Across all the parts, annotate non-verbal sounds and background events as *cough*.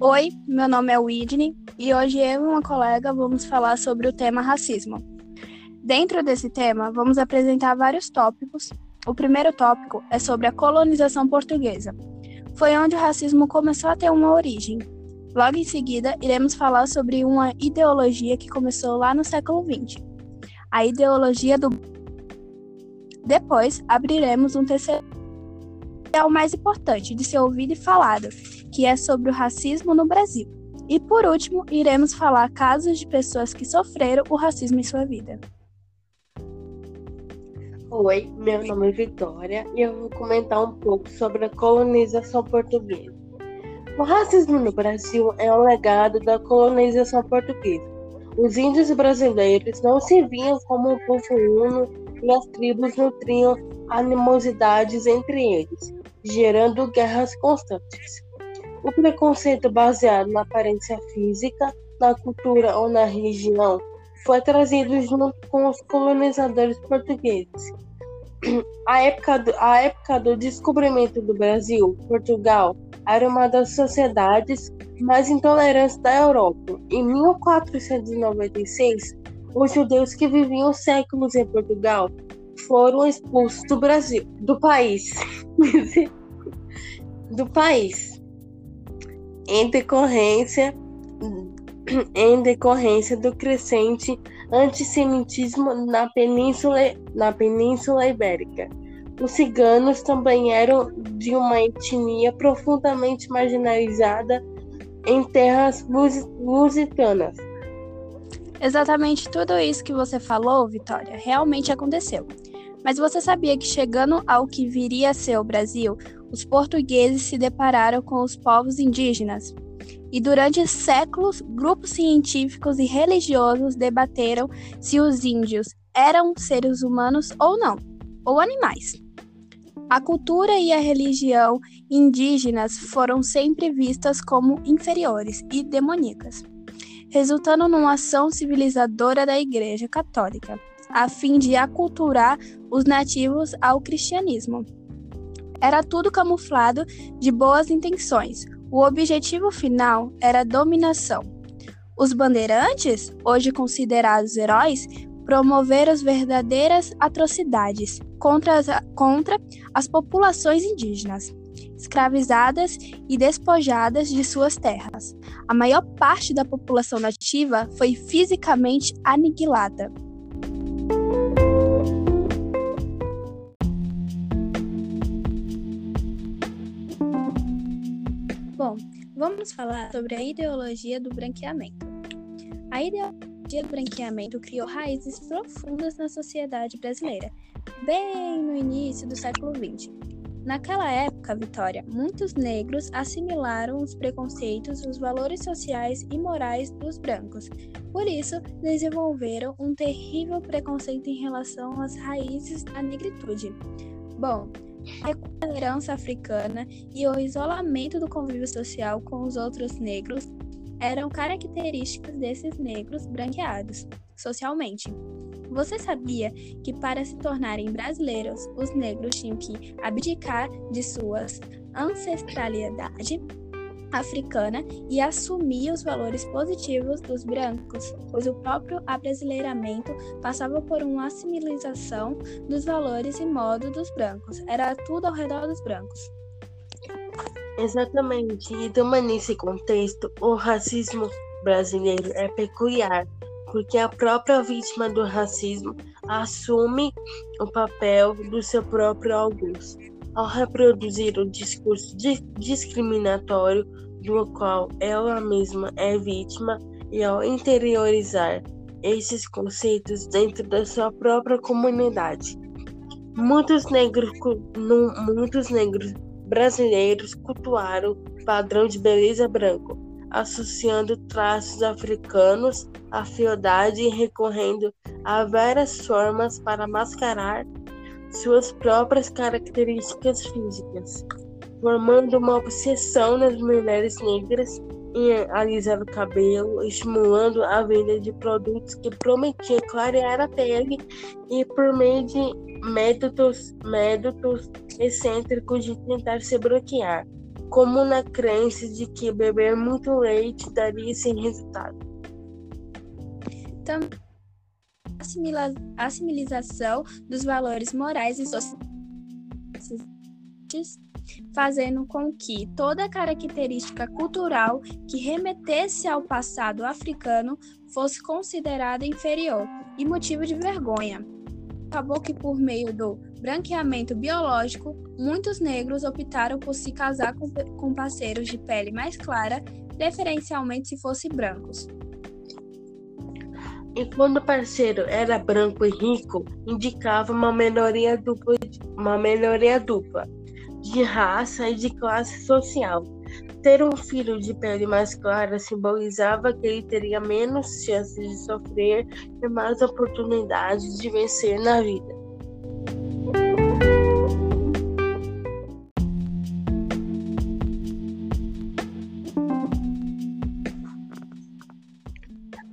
Oi, meu nome é Whitney e hoje eu e uma colega vamos falar sobre o tema racismo. Dentro desse tema, vamos apresentar vários tópicos. O primeiro tópico é sobre a colonização portuguesa. Foi onde o racismo começou a ter uma origem. Logo em seguida, iremos falar sobre uma ideologia que começou lá no século XX, a ideologia do. Depois, abriremos um terceiro é o mais importante de ser ouvido e falado, que é sobre o racismo no Brasil. E por último, iremos falar casos de pessoas que sofreram o racismo em sua vida. Oi, meu nome é Vitória e eu vou comentar um pouco sobre a colonização portuguesa. O racismo no Brasil é um legado da colonização portuguesa. Os índios brasileiros não se viam como um povo uno e as tribos nutriam animosidades entre eles gerando guerras constantes. O preconceito baseado na aparência física, na cultura ou na religião foi trazido junto com os colonizadores portugueses. A época, do, a época do descobrimento do Brasil, Portugal era uma das sociedades mais intolerantes da Europa. Em 1496, os judeus que viviam séculos em Portugal foram expulsos do Brasil, do país. *laughs* do país em decorrência em decorrência do crescente antissemitismo na península na península ibérica. Os ciganos também eram de uma etnia profundamente marginalizada em terras lusitanas. Exatamente tudo isso que você falou, Vitória, realmente aconteceu. Mas você sabia que chegando ao que viria a ser o Brasil, os portugueses se depararam com os povos indígenas? E durante séculos, grupos científicos e religiosos debateram se os índios eram seres humanos ou não, ou animais. A cultura e a religião indígenas foram sempre vistas como inferiores e demoníacas, resultando numa ação civilizadora da Igreja Católica a fim de aculturar os nativos ao cristianismo. Era tudo camuflado de boas intenções. O objetivo final era dominação. Os bandeirantes, hoje considerados heróis, promoveram as verdadeiras atrocidades contra as, contra as populações indígenas, escravizadas e despojadas de suas terras. A maior parte da população nativa foi fisicamente aniquilada. Vamos falar sobre a ideologia do branqueamento. A ideologia do branqueamento criou raízes profundas na sociedade brasileira, bem no início do século XX. Naquela época, Vitória, muitos negros assimilaram os preconceitos, os valores sociais e morais dos brancos. Por isso, desenvolveram um terrível preconceito em relação às raízes da negritude. Bom, a herança africana e o isolamento do convívio social com os outros negros eram características desses negros branqueados socialmente. Você sabia que para se tornarem brasileiros, os negros tinham que abdicar de suas ancestralidade africana e assumir os valores positivos dos brancos, pois o próprio abrasileiramento passava por uma assimilização dos valores e modos dos brancos. Era tudo ao redor dos brancos. Exatamente. E também nesse contexto, o racismo brasileiro é peculiar, porque a própria vítima do racismo assume o papel do seu próprio Augusto ao reproduzir o discurso discriminatório do qual ela mesma é vítima e ao interiorizar esses conceitos dentro da sua própria comunidade. Muitos negros, muitos negros brasileiros cultuaram o padrão de beleza branco, associando traços africanos à fealdade e recorrendo a várias formas para mascarar suas próprias características físicas, formando uma obsessão nas mulheres negras em alisar o cabelo, estimulando a venda de produtos que prometiam clarear a pele e por meio de métodos, métodos excêntricos de tentar se bloquear. como na crença de que beber muito leite daria esse resultado. Também assimilização dos valores morais e sociais, fazendo com que toda característica cultural que remetesse ao passado africano fosse considerada inferior e motivo de vergonha. Acabou que, por meio do branqueamento biológico, muitos negros optaram por se casar com parceiros de pele mais clara, preferencialmente se fossem brancos. E quando o parceiro era branco e rico, indicava uma melhoria dupla, uma melhoria dupla de raça e de classe social. Ter um filho de pele mais clara simbolizava que ele teria menos chances de sofrer e mais oportunidades de vencer na vida.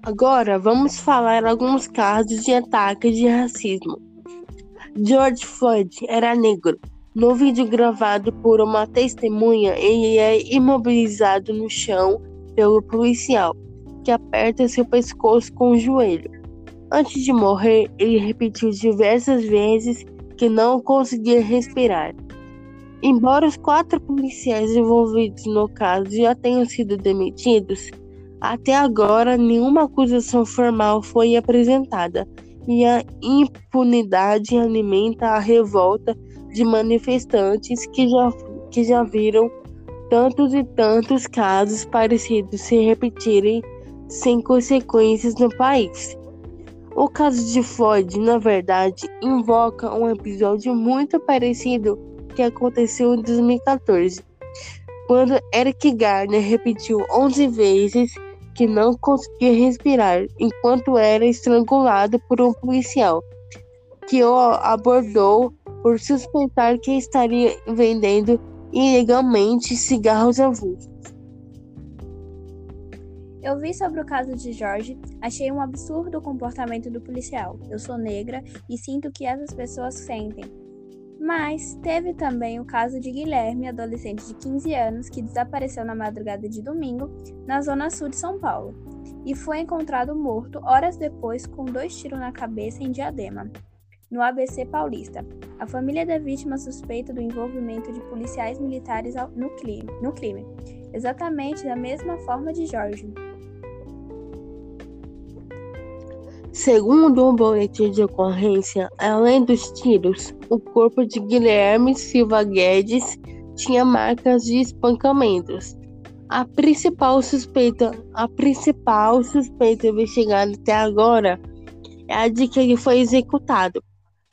Agora vamos falar alguns casos de ataques de racismo. George Floyd era negro. No vídeo gravado por uma testemunha, ele é imobilizado no chão pelo policial, que aperta seu pescoço com o joelho. Antes de morrer, ele repetiu diversas vezes que não conseguia respirar. Embora os quatro policiais envolvidos no caso já tenham sido demitidos, até agora, nenhuma acusação formal foi apresentada e a impunidade alimenta a revolta de manifestantes que já, que já viram tantos e tantos casos parecidos se repetirem sem consequências no país. O caso de Floyd, na verdade, invoca um episódio muito parecido que aconteceu em 2014, quando Eric Garner repetiu 11 vezes que não conseguia respirar enquanto era estrangulado por um policial, que o abordou por suspeitar que estaria vendendo ilegalmente cigarros avulsos. Eu vi sobre o caso de Jorge, achei um absurdo o comportamento do policial. Eu sou negra e sinto o que essas pessoas sentem. Mas teve também o caso de Guilherme, adolescente de 15 anos, que desapareceu na madrugada de domingo na zona sul de São Paulo e foi encontrado morto horas depois com dois tiros na cabeça em Diadema, no ABC Paulista. A família da vítima suspeita do envolvimento de policiais militares no crime, no crime exatamente da mesma forma de Jorge. Segundo um boletim de ocorrência, além dos tiros, o corpo de Guilherme Silva Guedes tinha marcas de espancamentos. A principal suspeita, a principal suspeita investigada até agora é a de que ele foi executado.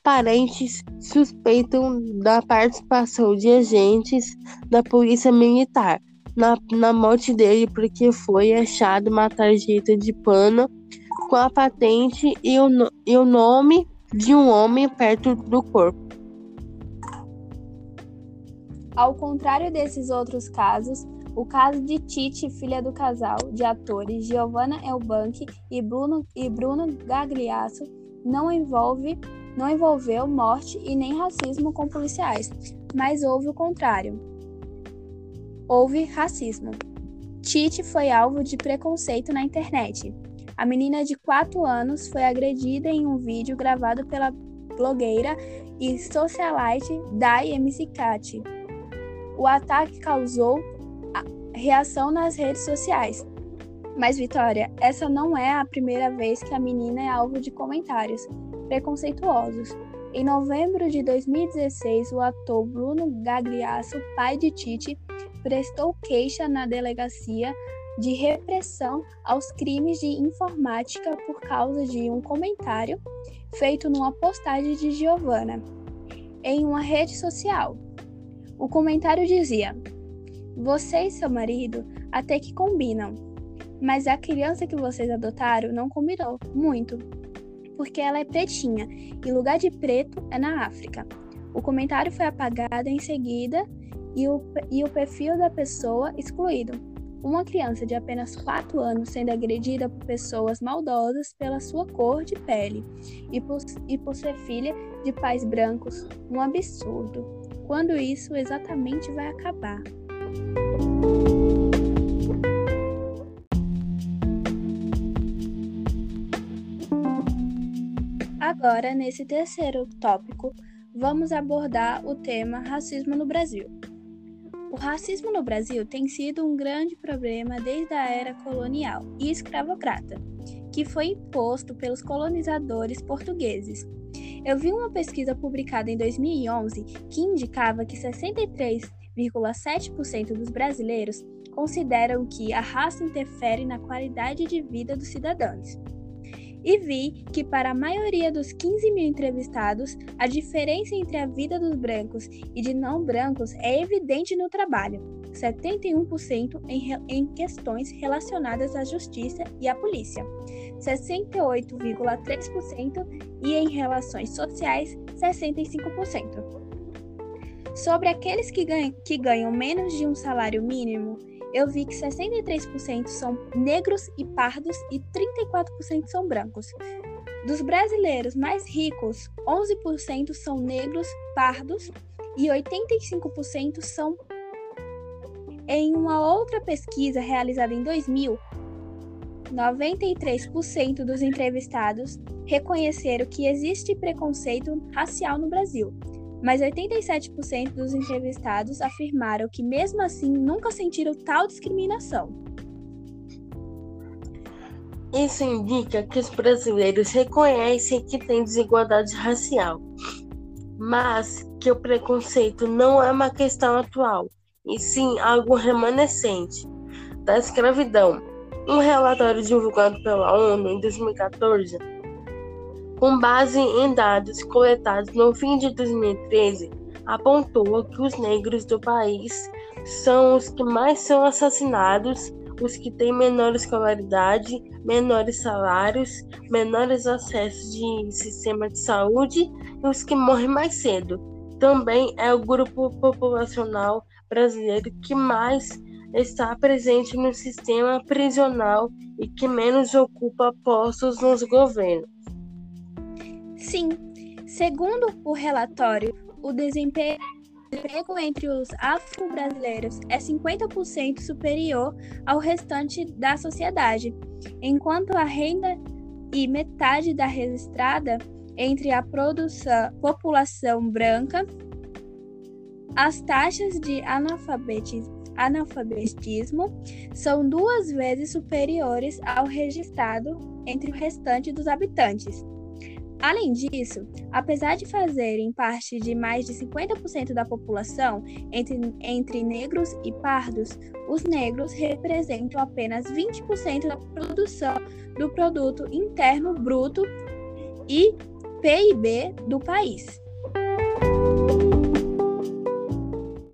Parentes suspeitam da participação de agentes da Polícia Militar na, na morte dele porque foi achado uma tarjeta de pano com a patente e o, e o nome de um homem perto do corpo. Ao contrário desses outros casos, o caso de Titi, filha do casal de atores Giovanna Elbank e Bruno, e Bruno Gagliasso, não envolve não envolveu morte e nem racismo com policiais, mas houve o contrário. Houve racismo. Titi foi alvo de preconceito na internet. A menina de 4 anos foi agredida em um vídeo gravado pela blogueira e socialite Dai MC. O ataque causou reação nas redes sociais. Mas, Vitória, essa não é a primeira vez que a menina é alvo de comentários preconceituosos. Em novembro de 2016, o ator Bruno Gagliasso, pai de Titi, prestou queixa na delegacia de repressão aos crimes de informática por causa de um comentário feito numa postagem de Giovanna em uma rede social. O comentário dizia: Você e seu marido até que combinam, mas a criança que vocês adotaram não combinou muito, porque ela é pretinha e lugar de preto é na África. O comentário foi apagado em seguida e o, e o perfil da pessoa excluído. Uma criança de apenas 4 anos sendo agredida por pessoas maldosas pela sua cor de pele e por, e por ser filha de pais brancos. Um absurdo. Quando isso exatamente vai acabar? Agora, nesse terceiro tópico, vamos abordar o tema racismo no Brasil. O racismo no Brasil tem sido um grande problema desde a era colonial e escravocrata, que foi imposto pelos colonizadores portugueses. Eu vi uma pesquisa publicada em 2011 que indicava que 63,7% dos brasileiros consideram que a raça interfere na qualidade de vida dos cidadãos e vi que, para a maioria dos 15 mil entrevistados, a diferença entre a vida dos brancos e de não brancos é evidente no trabalho, 71% em, em questões relacionadas à justiça e à polícia, 68,3% e em relações sociais, 65%. Sobre aqueles que ganham, que ganham menos de um salário mínimo, eu vi que 63% são negros e pardos e 34% são brancos. Dos brasileiros mais ricos, 11% são negros, pardos e 85% são. Em uma outra pesquisa realizada em 2000, 93% dos entrevistados reconheceram que existe preconceito racial no Brasil mas 87% dos entrevistados afirmaram que, mesmo assim, nunca sentiram tal discriminação. Isso indica que os brasileiros reconhecem que tem desigualdade racial, mas que o preconceito não é uma questão atual, e sim algo remanescente da escravidão. Um relatório divulgado pela ONU em 2014 com base em dados coletados no fim de 2013, apontou que os negros do país são os que mais são assassinados, os que têm menor escolaridade, menores salários, menores acessos de sistema de saúde e os que morrem mais cedo. Também é o grupo populacional brasileiro que mais está presente no sistema prisional e que menos ocupa postos nos governos. Sim, segundo o relatório, o desemprego entre os afro-brasileiros é 50% superior ao restante da sociedade, enquanto a renda e metade da registrada entre a produção, população branca, as taxas de analfabetismo, analfabetismo são duas vezes superiores ao registrado entre o restante dos habitantes. Além disso, apesar de fazerem parte de mais de 50% da população entre, entre negros e pardos, os negros representam apenas 20% da produção do produto interno bruto e PIB do país.